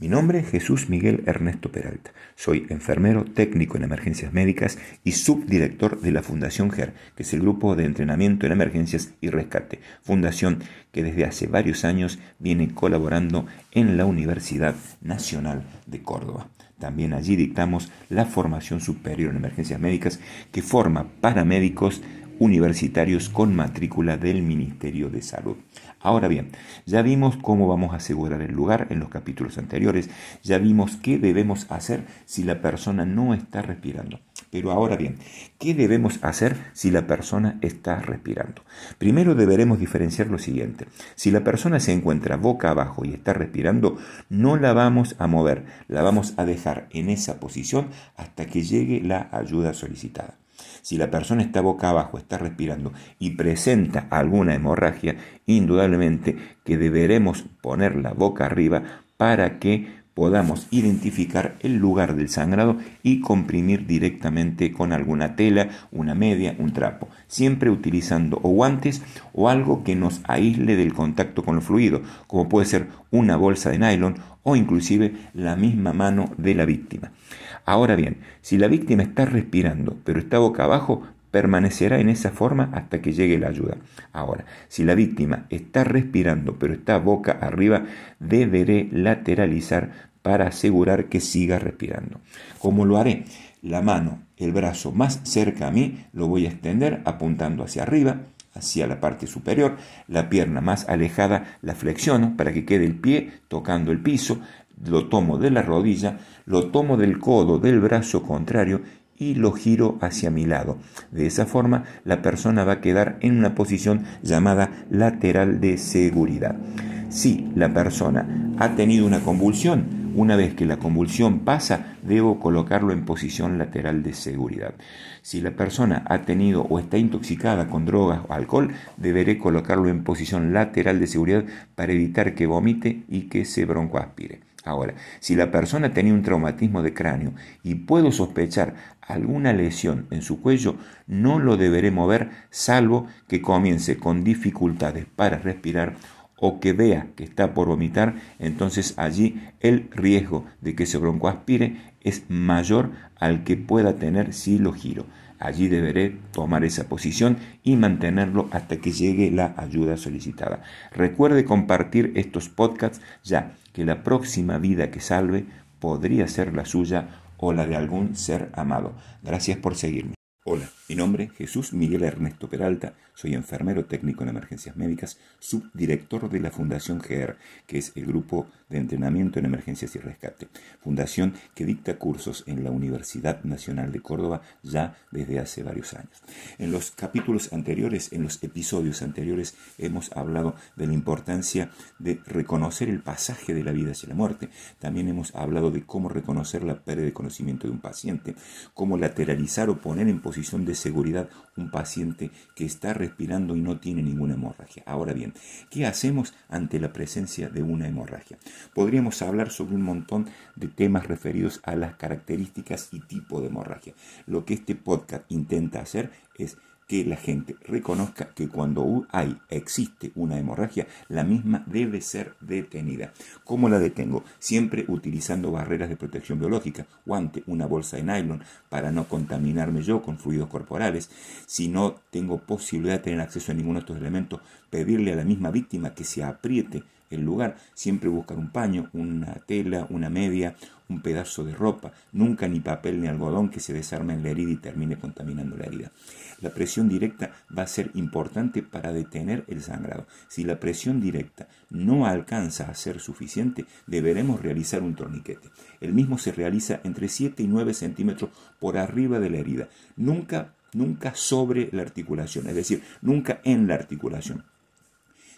Mi nombre es Jesús Miguel Ernesto Peralta. Soy enfermero técnico en emergencias médicas y subdirector de la Fundación GER, que es el grupo de entrenamiento en emergencias y rescate, fundación que desde hace varios años viene colaborando en la Universidad Nacional de Córdoba. También allí dictamos la formación superior en emergencias médicas que forma paramédicos universitarios con matrícula del Ministerio de Salud. Ahora bien, ya vimos cómo vamos a asegurar el lugar en los capítulos anteriores, ya vimos qué debemos hacer si la persona no está respirando. Pero ahora bien, ¿qué debemos hacer si la persona está respirando? Primero deberemos diferenciar lo siguiente. Si la persona se encuentra boca abajo y está respirando, no la vamos a mover, la vamos a dejar en esa posición hasta que llegue la ayuda solicitada. Si la persona está boca abajo, está respirando y presenta alguna hemorragia, indudablemente que deberemos poner la boca arriba para que podamos identificar el lugar del sangrado y comprimir directamente con alguna tela, una media, un trapo, siempre utilizando o guantes o algo que nos aísle del contacto con el fluido, como puede ser una bolsa de nylon o inclusive la misma mano de la víctima. Ahora bien, si la víctima está respirando pero está boca abajo, permanecerá en esa forma hasta que llegue la ayuda. Ahora, si la víctima está respirando pero está boca arriba, deberé lateralizar para asegurar que siga respirando. ¿Cómo lo haré? La mano, el brazo más cerca a mí, lo voy a extender apuntando hacia arriba, hacia la parte superior, la pierna más alejada la flexiono para que quede el pie tocando el piso, lo tomo de la rodilla, lo tomo del codo del brazo contrario y lo giro hacia mi lado. De esa forma la persona va a quedar en una posición llamada lateral de seguridad. Si la persona ha tenido una convulsión, una vez que la convulsión pasa, debo colocarlo en posición lateral de seguridad. Si la persona ha tenido o está intoxicada con drogas o alcohol, deberé colocarlo en posición lateral de seguridad para evitar que vomite y que se broncoaspire. Ahora, si la persona tenía un traumatismo de cráneo y puedo sospechar alguna lesión en su cuello, no lo deberé mover salvo que comience con dificultades para respirar o que vea que está por vomitar, entonces allí el riesgo de que se broncoaspire es mayor al que pueda tener si lo giro. Allí deberé tomar esa posición y mantenerlo hasta que llegue la ayuda solicitada. Recuerde compartir estos podcasts ya que la próxima vida que salve podría ser la suya o la de algún ser amado. Gracias por seguirme. Hola, mi nombre es Jesús Miguel Ernesto Peralta, soy enfermero técnico en emergencias médicas, subdirector de la Fundación GER, que es el grupo de entrenamiento en emergencias y rescate, fundación que dicta cursos en la Universidad Nacional de Córdoba ya desde hace varios años. En los capítulos anteriores, en los episodios anteriores, hemos hablado de la importancia de reconocer el pasaje de la vida hacia la muerte. También hemos hablado de cómo reconocer la pérdida de conocimiento de un paciente, cómo lateralizar o poner en posición de seguridad un paciente que está respirando y no tiene ninguna hemorragia. Ahora bien, ¿qué hacemos ante la presencia de una hemorragia? Podríamos hablar sobre un montón de temas referidos a las características y tipo de hemorragia. Lo que este podcast intenta hacer es que la gente reconozca que cuando hay, existe una hemorragia, la misma debe ser detenida. ¿Cómo la detengo? Siempre utilizando barreras de protección biológica, guante, una bolsa de nylon para no contaminarme yo con fluidos corporales. Si no tengo posibilidad de tener acceso a ninguno de estos elementos, pedirle a la misma víctima que se apriete el lugar, siempre buscar un paño, una tela, una media, un pedazo de ropa, nunca ni papel ni algodón que se desarme en la herida y termine contaminando la herida. La presión directa va a ser importante para detener el sangrado. Si la presión directa no alcanza a ser suficiente, deberemos realizar un torniquete. El mismo se realiza entre 7 y 9 centímetros por arriba de la herida, nunca, nunca sobre la articulación, es decir, nunca en la articulación.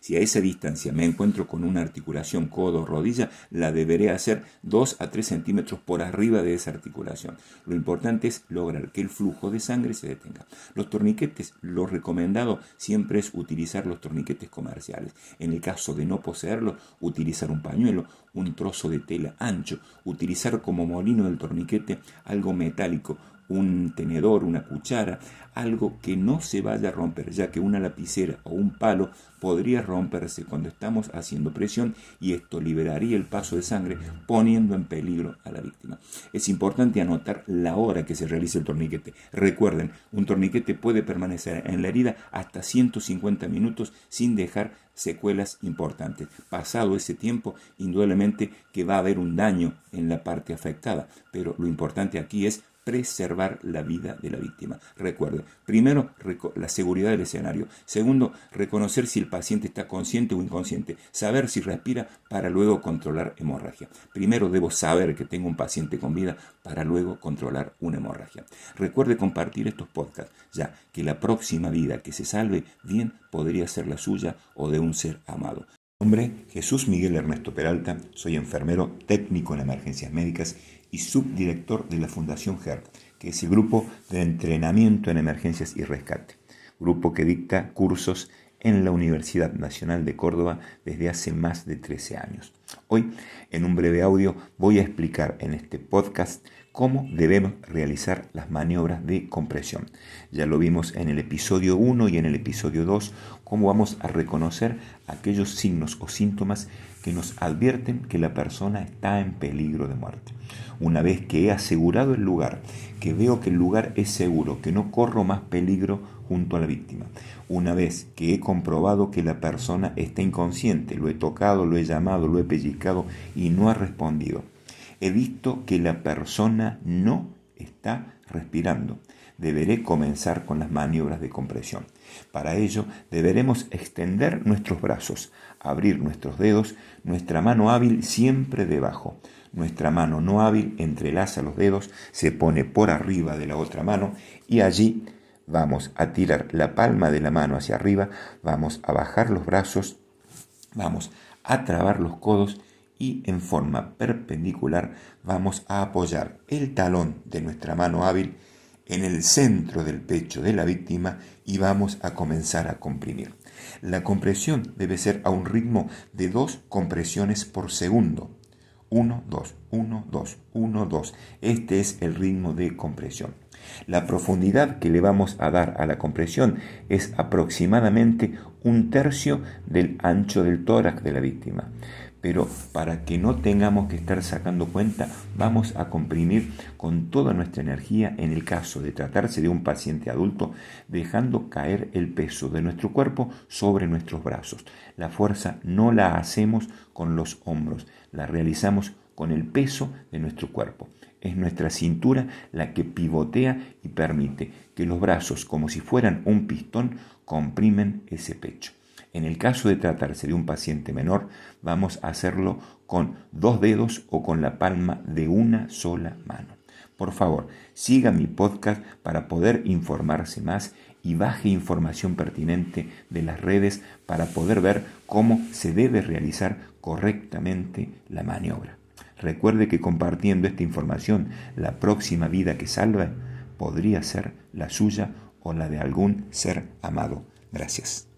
Si a esa distancia me encuentro con una articulación codo-rodilla, la deberé hacer 2 a 3 centímetros por arriba de esa articulación. Lo importante es lograr que el flujo de sangre se detenga. Los torniquetes, lo recomendado siempre es utilizar los torniquetes comerciales. En el caso de no poseerlos, utilizar un pañuelo, un trozo de tela ancho, utilizar como molino del torniquete algo metálico, un tenedor, una cuchara, algo que no se vaya a romper, ya que una lapicera o un palo podría romperse cuando estamos haciendo presión y esto liberaría el paso de sangre poniendo en peligro a la víctima. Es importante anotar la hora que se realiza el torniquete. Recuerden, un torniquete puede permanecer en la herida hasta 150 minutos sin dejar secuelas importantes. Pasado ese tiempo, indudablemente que va a haber un daño en la parte afectada, pero lo importante aquí es preservar la vida de la víctima. Recuerde, primero, la seguridad del escenario. Segundo, reconocer si el paciente está consciente o inconsciente. Saber si respira para luego controlar hemorragia. Primero debo saber que tengo un paciente con vida para luego controlar una hemorragia. Recuerde compartir estos podcasts, ya que la próxima vida que se salve bien podría ser la suya o de un ser amado. Nombre Jesús Miguel Ernesto Peralta, soy enfermero técnico en emergencias médicas y subdirector de la Fundación GER, que es el grupo de entrenamiento en emergencias y rescate, grupo que dicta cursos en la Universidad Nacional de Córdoba desde hace más de 13 años. Hoy, en un breve audio, voy a explicar en este podcast cómo debemos realizar las maniobras de compresión. Ya lo vimos en el episodio 1 y en el episodio 2, cómo vamos a reconocer aquellos signos o síntomas que nos advierten que la persona está en peligro de muerte. Una vez que he asegurado el lugar, que veo que el lugar es seguro, que no corro más peligro junto a la víctima. Una vez que he comprobado que la persona está inconsciente, lo he tocado, lo he llamado, lo he pellizcado y no ha respondido. He visto que la persona no está respirando. Deberé comenzar con las maniobras de compresión. Para ello deberemos extender nuestros brazos, abrir nuestros dedos, nuestra mano hábil siempre debajo. Nuestra mano no hábil entrelaza los dedos, se pone por arriba de la otra mano y allí vamos a tirar la palma de la mano hacia arriba, vamos a bajar los brazos, vamos a trabar los codos y en forma perpendicular vamos a apoyar el talón de nuestra mano hábil en el centro del pecho de la víctima y vamos a comenzar a comprimir. La compresión debe ser a un ritmo de dos compresiones por segundo. 1, 2, 1, 2, 1, 2. Este es el ritmo de compresión. La profundidad que le vamos a dar a la compresión es aproximadamente un tercio del ancho del tórax de la víctima pero para que no tengamos que estar sacando cuenta, vamos a comprimir con toda nuestra energía en el caso de tratarse de un paciente adulto, dejando caer el peso de nuestro cuerpo sobre nuestros brazos. La fuerza no la hacemos con los hombros, la realizamos con el peso de nuestro cuerpo. Es nuestra cintura la que pivotea y permite que los brazos, como si fueran un pistón, comprimen ese pecho. En el caso de tratarse de un paciente menor, vamos a hacerlo con dos dedos o con la palma de una sola mano. Por favor, siga mi podcast para poder informarse más y baje información pertinente de las redes para poder ver cómo se debe realizar correctamente la maniobra. Recuerde que compartiendo esta información, la próxima vida que salva podría ser la suya o la de algún ser amado. Gracias.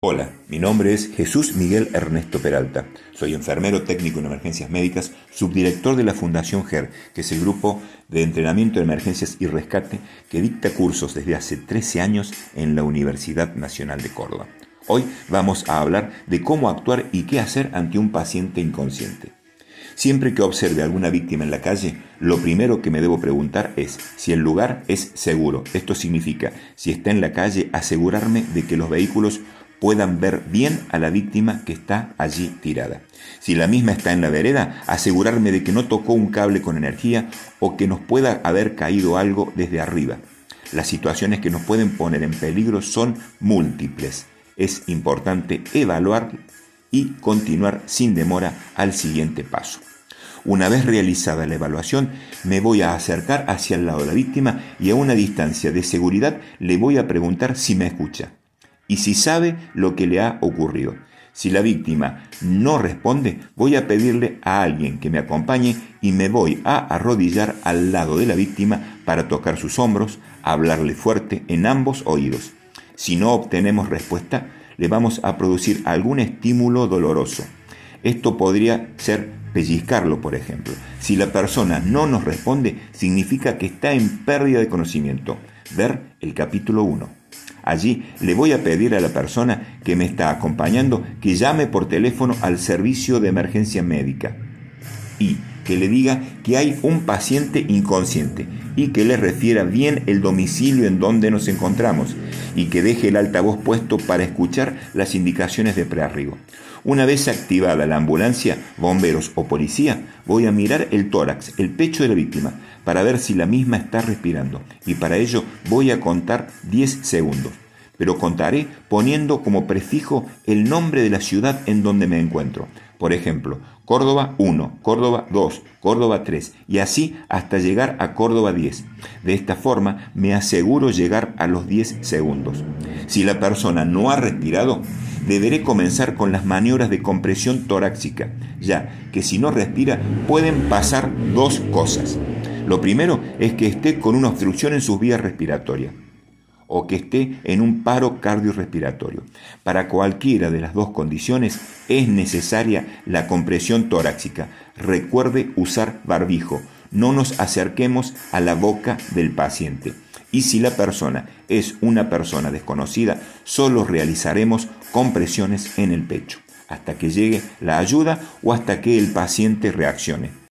Hola, mi nombre es Jesús Miguel Ernesto Peralta. Soy enfermero técnico en emergencias médicas, subdirector de la Fundación GER, que es el grupo de entrenamiento de emergencias y rescate que dicta cursos desde hace 13 años en la Universidad Nacional de Córdoba. Hoy vamos a hablar de cómo actuar y qué hacer ante un paciente inconsciente. Siempre que observe alguna víctima en la calle, lo primero que me debo preguntar es si el lugar es seguro. Esto significa, si está en la calle, asegurarme de que los vehículos puedan ver bien a la víctima que está allí tirada. Si la misma está en la vereda, asegurarme de que no tocó un cable con energía o que nos pueda haber caído algo desde arriba. Las situaciones que nos pueden poner en peligro son múltiples. Es importante evaluar y continuar sin demora al siguiente paso. Una vez realizada la evaluación, me voy a acercar hacia el lado de la víctima y a una distancia de seguridad le voy a preguntar si me escucha y si sabe lo que le ha ocurrido. Si la víctima no responde, voy a pedirle a alguien que me acompañe y me voy a arrodillar al lado de la víctima para tocar sus hombros, hablarle fuerte en ambos oídos. Si no obtenemos respuesta, le vamos a producir algún estímulo doloroso. Esto podría ser pellizcarlo, por ejemplo. Si la persona no nos responde, significa que está en pérdida de conocimiento. Ver el capítulo 1. Allí le voy a pedir a la persona que me está acompañando que llame por teléfono al servicio de emergencia médica y que le diga que hay un paciente inconsciente y que le refiera bien el domicilio en donde nos encontramos y que deje el altavoz puesto para escuchar las indicaciones de prearribo. Una vez activada la ambulancia, bomberos o policía, voy a mirar el tórax, el pecho de la víctima, para ver si la misma está respirando y para ello voy a contar 10 segundos. Pero contaré poniendo como prefijo el nombre de la ciudad en donde me encuentro. Por ejemplo, Córdoba 1, Córdoba 2, Córdoba 3 y así hasta llegar a Córdoba 10. De esta forma me aseguro llegar a los 10 segundos. Si la persona no ha respirado, deberé comenzar con las maniobras de compresión torácica, ya que si no respira pueden pasar dos cosas. Lo primero es que esté con una obstrucción en sus vías respiratorias o que esté en un paro cardiorrespiratorio. Para cualquiera de las dos condiciones es necesaria la compresión torácica. Recuerde usar barbijo. No nos acerquemos a la boca del paciente. Y si la persona es una persona desconocida, solo realizaremos compresiones en el pecho, hasta que llegue la ayuda o hasta que el paciente reaccione.